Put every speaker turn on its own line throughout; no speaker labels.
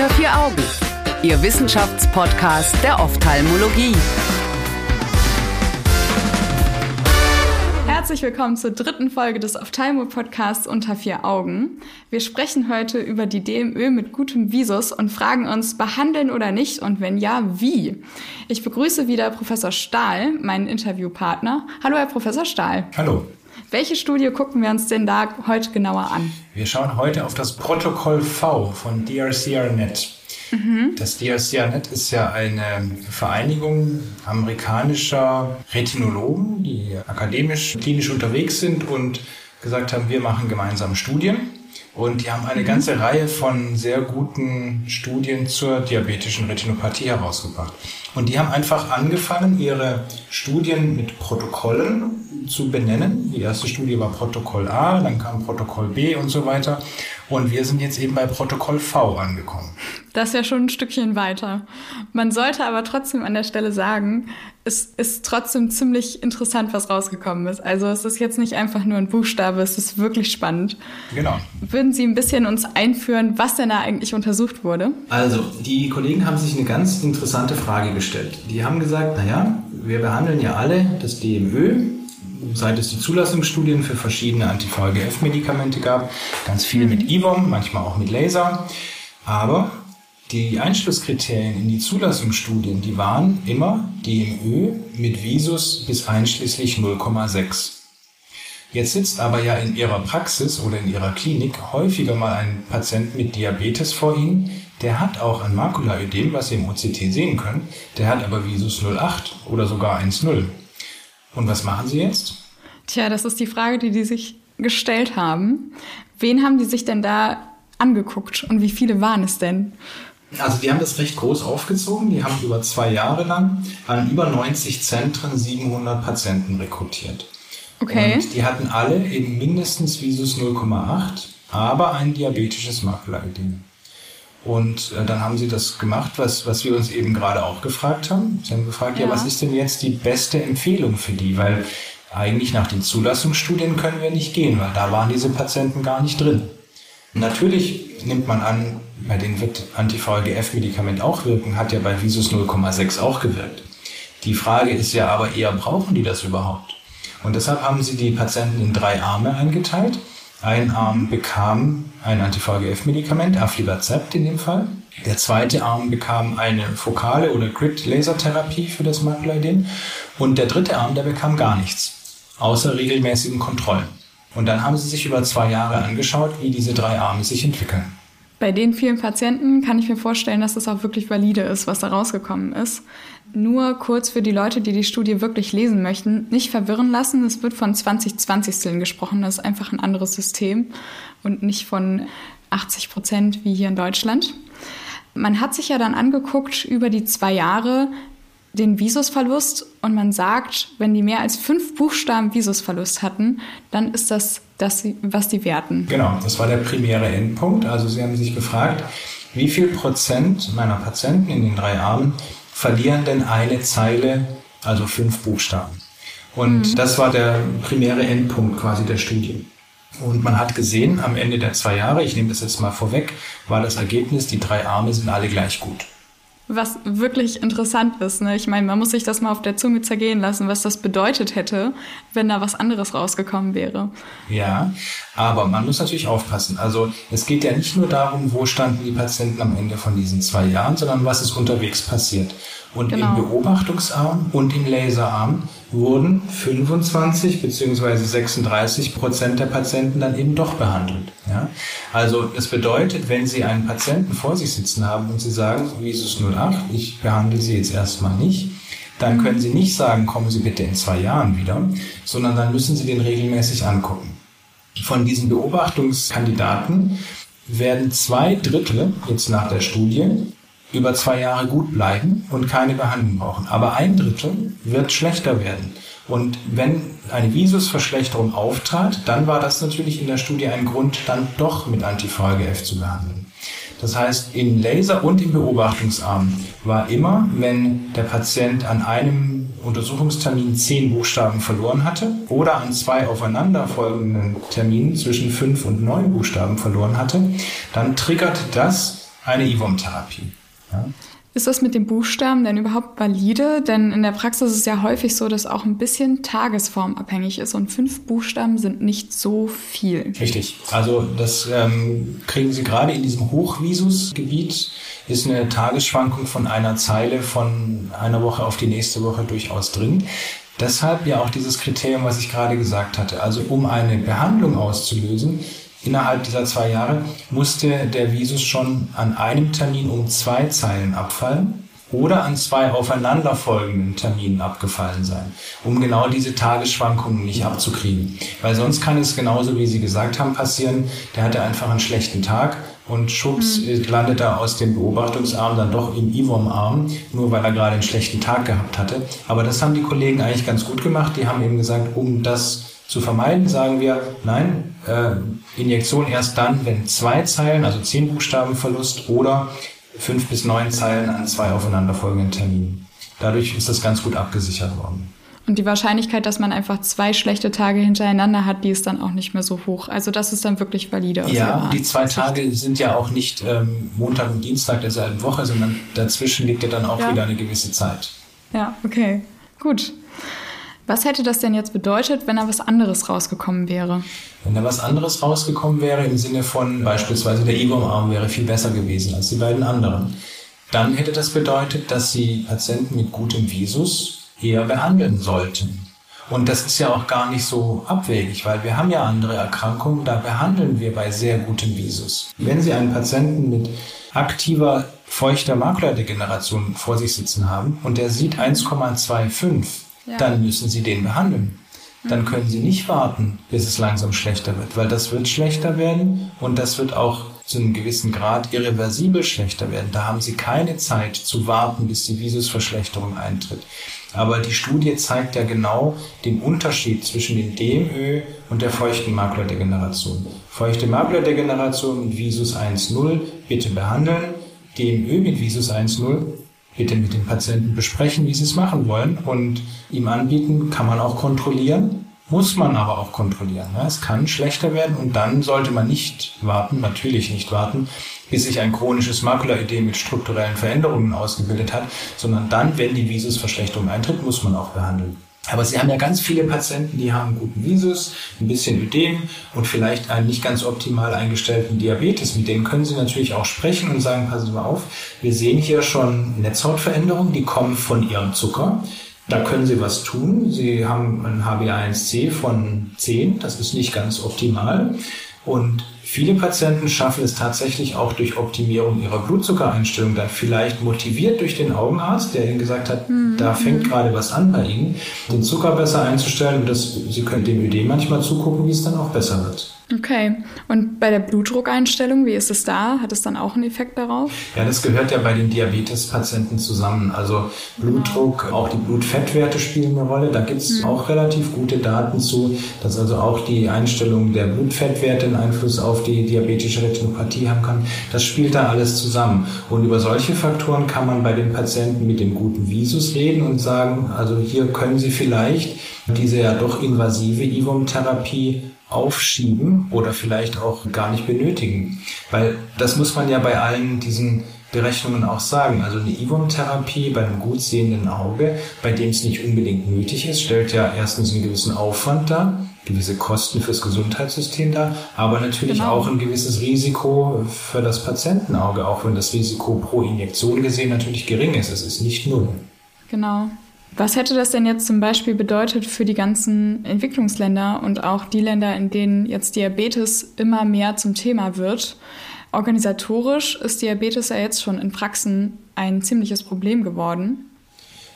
Unter vier Augen, Ihr Wissenschaftspodcast der Ophthalmologie.
Herzlich willkommen zur dritten Folge des Ophthalmo-Podcasts Unter vier Augen. Wir sprechen heute über die DMÖ mit gutem Visus und fragen uns, behandeln oder nicht und wenn ja, wie? Ich begrüße wieder Professor Stahl, meinen Interviewpartner. Hallo, Herr Professor Stahl.
Hallo.
Welche Studie gucken wir uns denn da heute genauer an?
Wir schauen heute auf das Protokoll V von DRCR-Net. Mhm. Das DRCR-Net ist ja eine Vereinigung amerikanischer Retinologen, die akademisch, klinisch unterwegs sind und gesagt haben, wir machen gemeinsam Studien. Und die haben eine mhm. ganze Reihe von sehr guten Studien zur diabetischen Retinopathie herausgebracht. Und die haben einfach angefangen, ihre Studien mit Protokollen zu benennen. Die erste Studie war Protokoll A, dann kam Protokoll B und so weiter. Und wir sind jetzt eben bei Protokoll V angekommen.
Das ist ja schon ein Stückchen weiter. Man sollte aber trotzdem an der Stelle sagen, es ist trotzdem ziemlich interessant, was rausgekommen ist. Also es ist jetzt nicht einfach nur ein Buchstabe, es ist wirklich spannend.
Genau.
Würden Sie ein bisschen uns einführen, was denn da eigentlich untersucht wurde?
Also die Kollegen haben sich eine ganz interessante Frage gestellt. Die haben gesagt, naja, wir behandeln ja alle das DMÖ, seit es die Zulassungsstudien für verschiedene Anti-VEGF-Medikamente gab, ganz viel mit IVOM, manchmal auch mit Laser. Aber die Einschlusskriterien in die Zulassungsstudien, die waren immer DMÖ mit Visus bis einschließlich 0,6. Jetzt sitzt aber ja in Ihrer Praxis oder in Ihrer Klinik häufiger mal ein Patient mit Diabetes vor Ihnen, der hat auch ein Makulaödem, was Sie im OCT sehen können, der hat aber Visus 0,8 oder sogar 1,0. Und was machen Sie jetzt?
Tja, das ist die Frage, die die sich gestellt haben. Wen haben die sich denn da angeguckt und wie viele waren es denn?
Also die haben das recht groß aufgezogen. Die haben über zwei Jahre lang an über 90 Zentren 700 Patienten rekrutiert.
Okay.
Und die hatten alle eben mindestens Visus 0,8, aber ein diabetisches Makulaödem. Und äh, dann haben sie das gemacht, was, was wir uns eben gerade auch gefragt haben. Sie haben gefragt, ja. ja, was ist denn jetzt die beste Empfehlung für die? Weil eigentlich nach den Zulassungsstudien können wir nicht gehen, weil da waren diese Patienten gar nicht drin. Natürlich nimmt man an, bei denen wird Anti-VEGF-Medikament auch wirken, hat ja bei Visus 0,6 auch gewirkt. Die Frage ist ja aber eher, brauchen die das überhaupt? Und deshalb haben sie die Patienten in drei Arme eingeteilt. Ein Arm bekam ein Anti-VEGF-Medikament, Aflibercept in dem Fall. Der zweite Arm bekam eine fokale oder Grid-Lasertherapie für das Makulaödem. Und der dritte Arm, der bekam gar nichts, außer regelmäßigen Kontrollen. Und dann haben sie sich über zwei Jahre angeschaut, wie diese drei Arme sich entwickeln.
Bei den vielen Patienten kann ich mir vorstellen, dass es auch wirklich valide ist, was da rausgekommen ist. Nur kurz für die Leute, die die Studie wirklich lesen möchten, nicht verwirren lassen. Es wird von 2020 gesprochen. Das ist einfach ein anderes System und nicht von 80 Prozent wie hier in Deutschland. Man hat sich ja dann angeguckt über die zwei Jahre, den Visusverlust und man sagt, wenn die mehr als fünf Buchstaben Visusverlust hatten, dann ist das das, was die werten.
Genau, das war der primäre Endpunkt. Also Sie haben sich gefragt, wie viel Prozent meiner Patienten in den drei Armen verlieren denn eine Zeile, also fünf Buchstaben? Und mhm. das war der primäre Endpunkt quasi der Studie. Und man hat gesehen, am Ende der zwei Jahre, ich nehme das jetzt mal vorweg, war das Ergebnis, die drei Arme sind alle gleich gut
was wirklich interessant ist. Ne? Ich meine, man muss sich das mal auf der Zunge zergehen lassen, was das bedeutet hätte, wenn da was anderes rausgekommen wäre.
Ja, aber man muss natürlich aufpassen. Also es geht ja nicht nur darum, wo standen die Patienten am Ende von diesen zwei Jahren, sondern was ist unterwegs passiert. Und genau. im Beobachtungsarm und im Laserarm wurden 25 beziehungsweise 36 Prozent der Patienten dann eben doch behandelt. Ja? Also das bedeutet, wenn Sie einen Patienten vor sich sitzen haben und Sie sagen, Visus 08, ich behandle Sie jetzt erstmal nicht, dann können Sie nicht sagen, kommen Sie bitte in zwei Jahren wieder, sondern dann müssen Sie den regelmäßig angucken. Von diesen Beobachtungskandidaten werden zwei Drittel jetzt nach der Studie über zwei Jahre gut bleiben und keine Behandlung brauchen. Aber ein Drittel wird schlechter werden. Und wenn eine Visusverschlechterung auftrat, dann war das natürlich in der Studie ein Grund, dann doch mit Anti-VEGF zu behandeln. Das heißt, im Laser- und im Beobachtungsarm war immer, wenn der Patient an einem Untersuchungstermin zehn Buchstaben verloren hatte oder an zwei aufeinanderfolgenden Terminen zwischen fünf und neun Buchstaben verloren hatte, dann triggert das eine IVOM-Therapie. Ja.
Ist das mit den Buchstaben denn überhaupt valide? Denn in der Praxis ist es ja häufig so, dass auch ein bisschen tagesformabhängig ist und fünf Buchstaben sind nicht so viel.
Richtig. Also das ähm, kriegen Sie gerade in diesem Hochvisusgebiet ist eine Tagesschwankung von einer Zeile von einer Woche auf die nächste Woche durchaus drin. Deshalb ja auch dieses Kriterium, was ich gerade gesagt hatte. Also um eine Behandlung auszulösen, Innerhalb dieser zwei Jahre musste der Visus schon an einem Termin um zwei Zeilen abfallen oder an zwei aufeinanderfolgenden Terminen abgefallen sein, um genau diese Tagesschwankungen nicht abzukriegen. Weil sonst kann es genauso, wie Sie gesagt haben, passieren, der hatte einfach einen schlechten Tag und schubs mhm. landet er aus dem Beobachtungsarm dann doch im IVOM-Arm, nur weil er gerade einen schlechten Tag gehabt hatte. Aber das haben die Kollegen eigentlich ganz gut gemacht. Die haben eben gesagt, um das zu vermeiden, sagen wir, nein, äh, Injektion erst dann, wenn zwei Zeilen, also zehn Buchstaben Verlust oder fünf bis neun Zeilen an zwei aufeinanderfolgenden Terminen. Dadurch ist das ganz gut abgesichert worden.
Und die Wahrscheinlichkeit, dass man einfach zwei schlechte Tage hintereinander hat, die ist dann auch nicht mehr so hoch. Also das ist dann wirklich valide.
ja, die zwei Tage sind ja auch nicht ähm, Montag und Dienstag derselben Woche, sondern dazwischen liegt ja dann auch ja. wieder eine gewisse Zeit.
Ja, okay, gut. Was hätte das denn jetzt bedeutet, wenn da was anderes rausgekommen wäre?
Wenn da was anderes rausgekommen wäre, im Sinne von beispielsweise der IBOM-Arm wäre viel besser gewesen als die beiden anderen, dann hätte das bedeutet, dass Sie Patienten mit gutem Visus eher behandeln sollten. Und das ist ja auch gar nicht so abwegig, weil wir haben ja andere Erkrankungen, da behandeln wir bei sehr gutem Visus. Wenn Sie einen Patienten mit aktiver feuchter Makuladegeneration vor sich sitzen haben und der sieht 1,25, dann müssen Sie den behandeln. Dann können Sie nicht warten, bis es langsam schlechter wird, weil das wird schlechter werden und das wird auch zu einem gewissen Grad irreversibel schlechter werden. Da haben Sie keine Zeit zu warten, bis die Visusverschlechterung eintritt. Aber die Studie zeigt ja genau den Unterschied zwischen dem DMÖ und der feuchten Makuladegeneration. Feuchte Makuladegeneration mit Visus 1.0 bitte behandeln. DMÖ mit Visus 1.0 bitte mit dem Patienten besprechen, wie sie es machen wollen und ihm anbieten, kann man auch kontrollieren, muss man aber auch kontrollieren. Es kann schlechter werden und dann sollte man nicht warten, natürlich nicht warten, bis sich ein chronisches Makulaödem mit strukturellen Veränderungen ausgebildet hat, sondern dann, wenn die Visusverschlechterung eintritt, muss man auch behandeln. Aber Sie haben ja ganz viele Patienten, die haben guten Visus, ein bisschen Ödem und vielleicht einen nicht ganz optimal eingestellten Diabetes. Mit denen können Sie natürlich auch sprechen und sagen, passen Sie mal auf, wir sehen hier schon Netzhautveränderungen, die kommen von Ihrem Zucker. Da können Sie was tun. Sie haben ein HbA1c von 10, das ist nicht ganz optimal. Und Viele Patienten schaffen es tatsächlich auch durch Optimierung ihrer Blutzuckereinstellung, dann vielleicht motiviert durch den Augenarzt, der ihnen gesagt hat, mhm. da fängt gerade was an bei ihnen, den Zucker besser einzustellen und das, sie können dem Ödem manchmal zugucken, wie es dann auch besser wird.
Okay. Und bei der Blutdruckeinstellung, wie ist es da? Hat es dann auch einen Effekt darauf?
Ja, das gehört ja bei den Diabetespatienten zusammen. Also Blutdruck, genau. auch die Blutfettwerte spielen eine Rolle. Da gibt es mhm. auch relativ gute Daten zu, dass also auch die Einstellung der Blutfettwerte einen Einfluss auf die diabetische Retinopathie haben kann. Das spielt da alles zusammen. Und über solche Faktoren kann man bei den Patienten mit dem guten Visus reden und sagen, also hier können Sie vielleicht diese ja doch invasive IVOM-Therapie aufschieben oder vielleicht auch gar nicht benötigen. Weil das muss man ja bei allen diesen Berechnungen auch sagen. Also eine IVOM-Therapie bei einem gut sehenden Auge, bei dem es nicht unbedingt nötig ist, stellt ja erstens einen gewissen Aufwand dar, gewisse Kosten fürs Gesundheitssystem dar, aber natürlich genau. auch ein gewisses Risiko für das Patientenauge, auch wenn das Risiko pro Injektion gesehen natürlich gering ist. Es ist nicht null.
Genau. Was hätte das denn jetzt zum Beispiel bedeutet für die ganzen Entwicklungsländer und auch die Länder, in denen jetzt Diabetes immer mehr zum Thema wird? Organisatorisch ist Diabetes ja jetzt schon in Praxen ein ziemliches Problem geworden.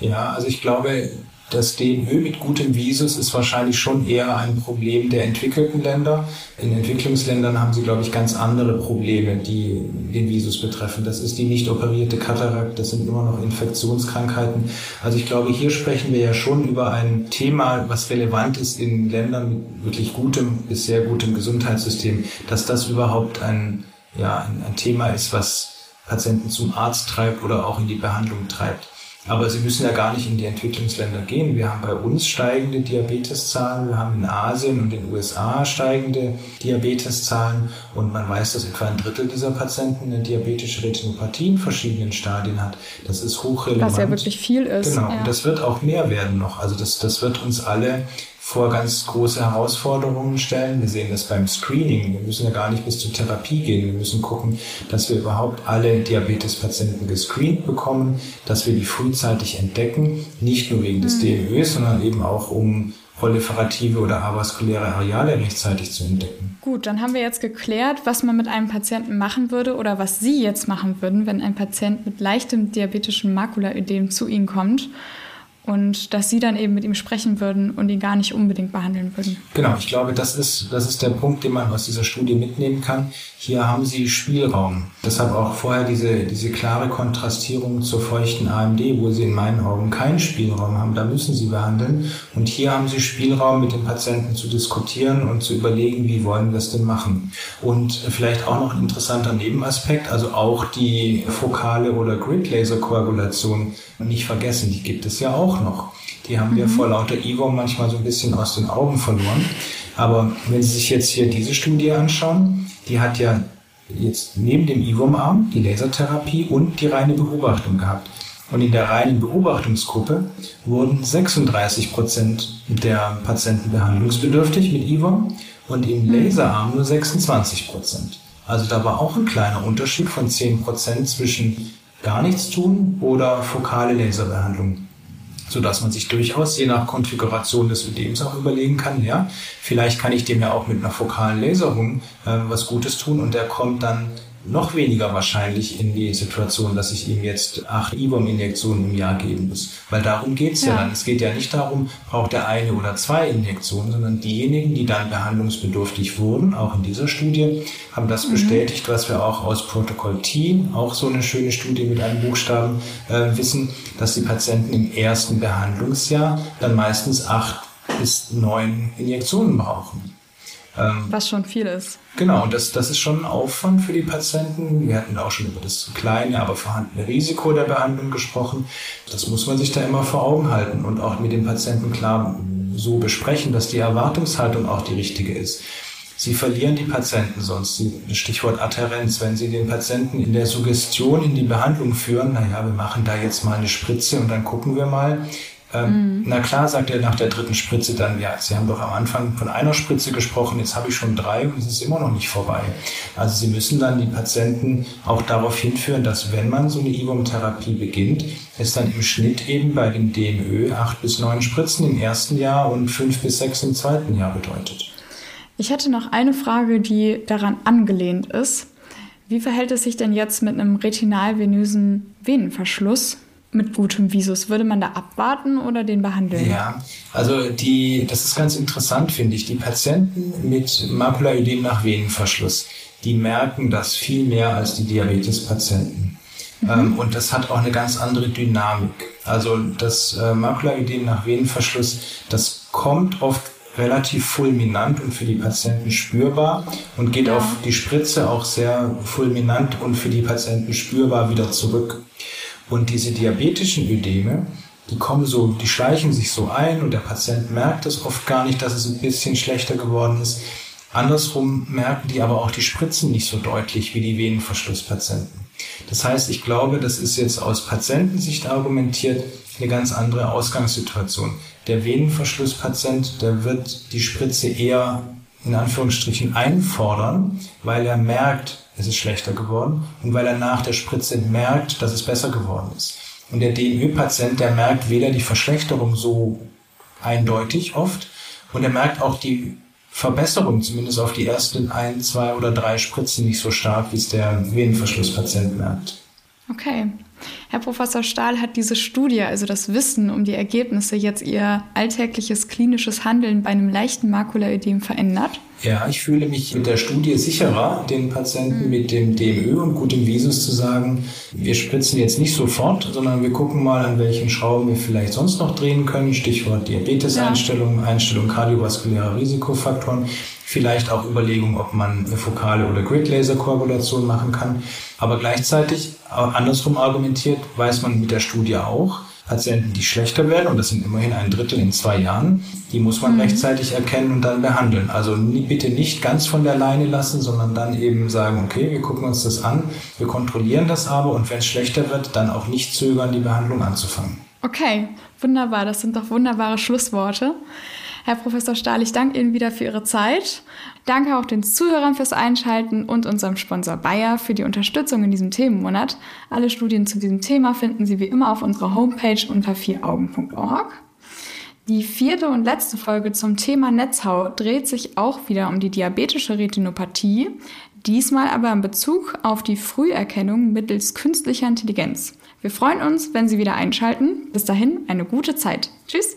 Ja, also ich glaube, das DNÖ mit gutem Visus ist wahrscheinlich schon eher ein Problem der entwickelten Länder. In Entwicklungsländern haben sie, glaube ich, ganz andere Probleme, die den Visus betreffen. Das ist die nicht operierte Katarakt, das sind immer noch Infektionskrankheiten. Also ich glaube, hier sprechen wir ja schon über ein Thema, was relevant ist in Ländern mit wirklich gutem bis sehr gutem Gesundheitssystem, dass das überhaupt ein, ja, ein, ein Thema ist, was Patienten zum Arzt treibt oder auch in die Behandlung treibt. Aber Sie müssen ja gar nicht in die Entwicklungsländer gehen. Wir haben bei uns steigende Diabeteszahlen, wir haben in Asien und in den USA steigende Diabeteszahlen und man weiß, dass etwa ein Drittel dieser Patienten eine diabetische Retinopathie in verschiedenen Stadien hat. Das ist hochrelevant.
Was ja wirklich viel ist.
Genau,
ja.
und das wird auch mehr werden noch. Also das, das wird uns alle vor ganz große Herausforderungen stellen. Wir sehen das beim Screening. Wir müssen ja gar nicht bis zur Therapie gehen. Wir müssen gucken, dass wir überhaupt alle Diabetespatienten gescreent bekommen, dass wir die frühzeitig entdecken, nicht nur wegen des mhm. DMÖs, sondern eben auch um proliferative oder avaskuläre Areale rechtzeitig zu entdecken.
Gut, dann haben wir jetzt geklärt, was man mit einem Patienten machen würde oder was Sie jetzt machen würden, wenn ein Patient mit leichtem diabetischem Makulaödem zu Ihnen kommt und dass sie dann eben mit ihm sprechen würden und ihn gar nicht unbedingt behandeln würden.
Genau, ich glaube, das ist, das ist der Punkt, den man aus dieser Studie mitnehmen kann. Hier haben sie Spielraum. Deshalb auch vorher diese, diese klare Kontrastierung zur feuchten AMD, wo sie in meinen Augen keinen Spielraum haben. Da müssen sie behandeln. Und hier haben sie Spielraum, mit dem Patienten zu diskutieren und zu überlegen, wie wollen wir es denn machen. Und vielleicht auch noch ein interessanter Nebenaspekt, also auch die fokale oder Grid-Laser-Koagulation nicht vergessen, die gibt es ja auch noch. Die haben wir mhm. vor lauter Ego manchmal so ein bisschen aus den Augen verloren. Aber wenn Sie sich jetzt hier diese Studie anschauen, die hat ja jetzt neben dem IVOM-Arm die Lasertherapie und die reine Beobachtung gehabt. Und in der reinen Beobachtungsgruppe wurden 36 Prozent der Patienten behandlungsbedürftig mit IVOM und im mhm. Laserarm nur 26 Prozent. Also da war auch ein kleiner Unterschied von 10 Prozent zwischen gar nichts tun oder fokale Laserbehandlung. Sodass man sich durchaus je nach Konfiguration des Ödems auch überlegen kann, ja, vielleicht kann ich dem ja auch mit einer fokalen Laserung äh, was Gutes tun und der kommt dann noch weniger wahrscheinlich in die Situation, dass ich ihm jetzt acht IBOM-Injektionen im Jahr geben muss. Weil darum geht's ja. ja dann. Es geht ja nicht darum, braucht er eine oder zwei Injektionen, sondern diejenigen, die dann behandlungsbedürftig wurden, auch in dieser Studie, haben das mhm. bestätigt, was wir auch aus Protokoll T, auch so eine schöne Studie mit einem Buchstaben, äh, wissen, dass die Patienten im ersten Behandlungsjahr dann meistens acht bis neun Injektionen brauchen.
Ähm, Was schon viel ist.
Genau, und das, das ist schon ein Aufwand für die Patienten. Wir hatten auch schon über das kleine, aber vorhandene Risiko der Behandlung gesprochen. Das muss man sich da immer vor Augen halten und auch mit den Patienten klar so besprechen, dass die Erwartungshaltung auch die richtige ist. Sie verlieren die Patienten sonst. Stichwort Adherenz. Wenn Sie den Patienten in der Suggestion in die Behandlung führen, naja, wir machen da jetzt mal eine Spritze und dann gucken wir mal, ähm, mhm. Na klar, sagt er nach der dritten Spritze dann, ja, Sie haben doch am Anfang von einer Spritze gesprochen, jetzt habe ich schon drei und es ist immer noch nicht vorbei. Also Sie müssen dann die Patienten auch darauf hinführen, dass wenn man so eine IVOM-Therapie beginnt, es dann im Schnitt eben bei dem DMÖ acht bis neun Spritzen im ersten Jahr und fünf bis sechs im zweiten Jahr bedeutet.
Ich hätte noch eine Frage, die daran angelehnt ist. Wie verhält es sich denn jetzt mit einem retinalvenösen Venenverschluss? Mit gutem Visus? Würde man da abwarten oder den behandeln?
Ja, also die, das ist ganz interessant, finde ich. Die Patienten mit Makulaödem nach Venenverschluss, die merken das viel mehr als die Diabetespatienten. Mhm. Ähm, und das hat auch eine ganz andere Dynamik. Also das äh, Makulaödem nach Venenverschluss, das kommt oft relativ fulminant und für die Patienten spürbar und geht ja. auf die Spritze auch sehr fulminant und für die Patienten spürbar wieder zurück. Und diese diabetischen Ödeme, die kommen so, die schleichen sich so ein und der Patient merkt es oft gar nicht, dass es ein bisschen schlechter geworden ist. Andersrum merken die aber auch die Spritzen nicht so deutlich wie die Venenverschlusspatienten. Das heißt, ich glaube, das ist jetzt aus Patientensicht argumentiert eine ganz andere Ausgangssituation. Der Venenverschlusspatient, der wird die Spritze eher in Anführungsstrichen einfordern, weil er merkt, es ist schlechter geworden und weil er nach der Spritze merkt, dass es besser geworden ist. Und der DMÖ-Patient, der merkt weder die Verschlechterung so eindeutig oft und er merkt auch die Verbesserung, zumindest auf die ersten ein, zwei oder drei Spritzen nicht so stark, wie es der Venenverschlusspatient merkt.
Okay. Herr Professor Stahl hat diese Studie, also das Wissen um die Ergebnisse, jetzt Ihr alltägliches klinisches Handeln bei einem leichten Makulaödem verändert?
Ja, ich fühle mich mit der Studie sicherer, den Patienten mhm. mit dem DMÖ und gutem Visus zu sagen, wir spritzen jetzt nicht sofort, sondern wir gucken mal, an welchen Schrauben wir vielleicht sonst noch drehen können. Stichwort Diabeteseinstellung, ja. Einstellung kardiovaskulärer Risikofaktoren. Vielleicht auch Überlegung, ob man eine fokale oder Grid-Laser-Koagulation machen kann. Aber gleichzeitig, andersrum argumentiert, weiß man mit der Studie auch, Patienten, die schlechter werden, und das sind immerhin ein Drittel in zwei Jahren, die muss man mhm. rechtzeitig erkennen und dann behandeln. Also bitte nicht ganz von der Leine lassen, sondern dann eben sagen, okay, wir gucken uns das an, wir kontrollieren das aber und wenn es schlechter wird, dann auch nicht zögern, die Behandlung anzufangen.
Okay, wunderbar. Das sind doch wunderbare Schlussworte. Herr Professor Stahl, ich danke Ihnen wieder für Ihre Zeit. Danke auch den Zuhörern fürs Einschalten und unserem Sponsor Bayer für die Unterstützung in diesem Themenmonat. Alle Studien zu diesem Thema finden Sie wie immer auf unserer Homepage unter vieraugen.org. Die vierte und letzte Folge zum Thema Netzhaut dreht sich auch wieder um die diabetische Retinopathie, diesmal aber in Bezug auf die Früherkennung mittels künstlicher Intelligenz. Wir freuen uns, wenn Sie wieder einschalten. Bis dahin eine gute Zeit. Tschüss.